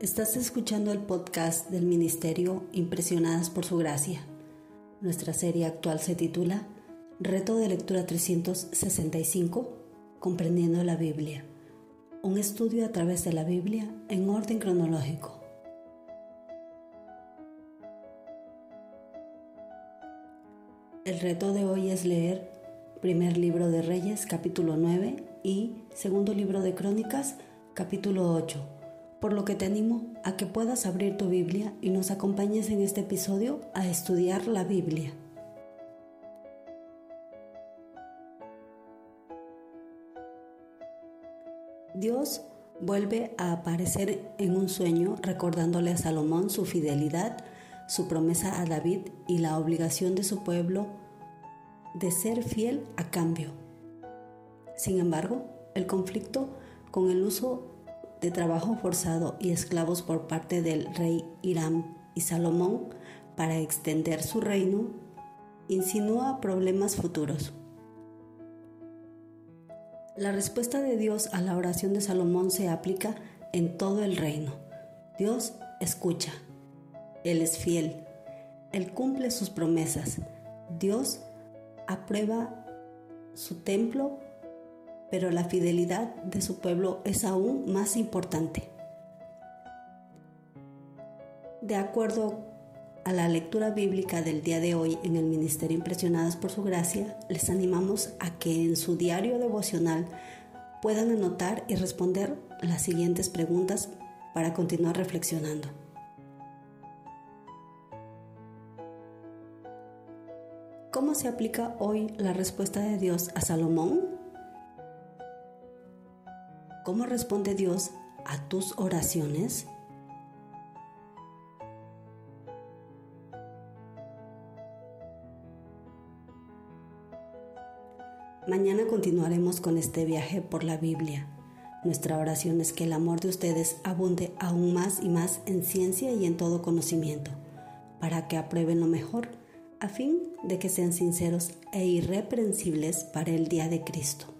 Estás escuchando el podcast del Ministerio Impresionadas por Su Gracia. Nuestra serie actual se titula Reto de Lectura 365, Comprendiendo la Biblia. Un estudio a través de la Biblia en orden cronológico. El reto de hoy es leer primer libro de Reyes capítulo 9 y segundo libro de Crónicas capítulo 8 por lo que te animo a que puedas abrir tu Biblia y nos acompañes en este episodio a estudiar la Biblia. Dios vuelve a aparecer en un sueño recordándole a Salomón su fidelidad, su promesa a David y la obligación de su pueblo de ser fiel a cambio. Sin embargo, el conflicto con el uso de trabajo forzado y esclavos por parte del rey Hiram y Salomón para extender su reino, insinúa problemas futuros. La respuesta de Dios a la oración de Salomón se aplica en todo el reino. Dios escucha. Él es fiel. Él cumple sus promesas. Dios aprueba su templo pero la fidelidad de su pueblo es aún más importante. De acuerdo a la lectura bíblica del día de hoy en el Ministerio Impresionadas por Su Gracia, les animamos a que en su diario devocional puedan anotar y responder las siguientes preguntas para continuar reflexionando. ¿Cómo se aplica hoy la respuesta de Dios a Salomón? ¿Cómo responde Dios a tus oraciones? Mañana continuaremos con este viaje por la Biblia. Nuestra oración es que el amor de ustedes abunde aún más y más en ciencia y en todo conocimiento, para que aprueben lo mejor, a fin de que sean sinceros e irreprensibles para el día de Cristo